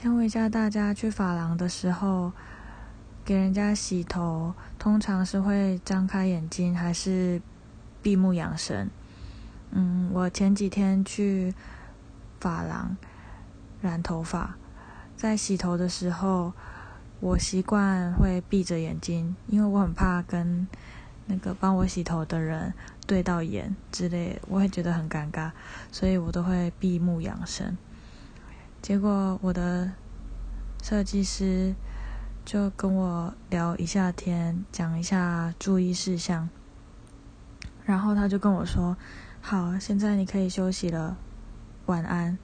先问一下大家，去发廊的时候，给人家洗头，通常是会张开眼睛还是闭目养神？嗯，我前几天去发廊染头发，在洗头的时候，我习惯会闭着眼睛，因为我很怕跟那个帮我洗头的人对到眼之类，我会觉得很尴尬，所以我都会闭目养神。结果我的设计师就跟我聊一下天，讲一下注意事项，然后他就跟我说：“好，现在你可以休息了，晚安。”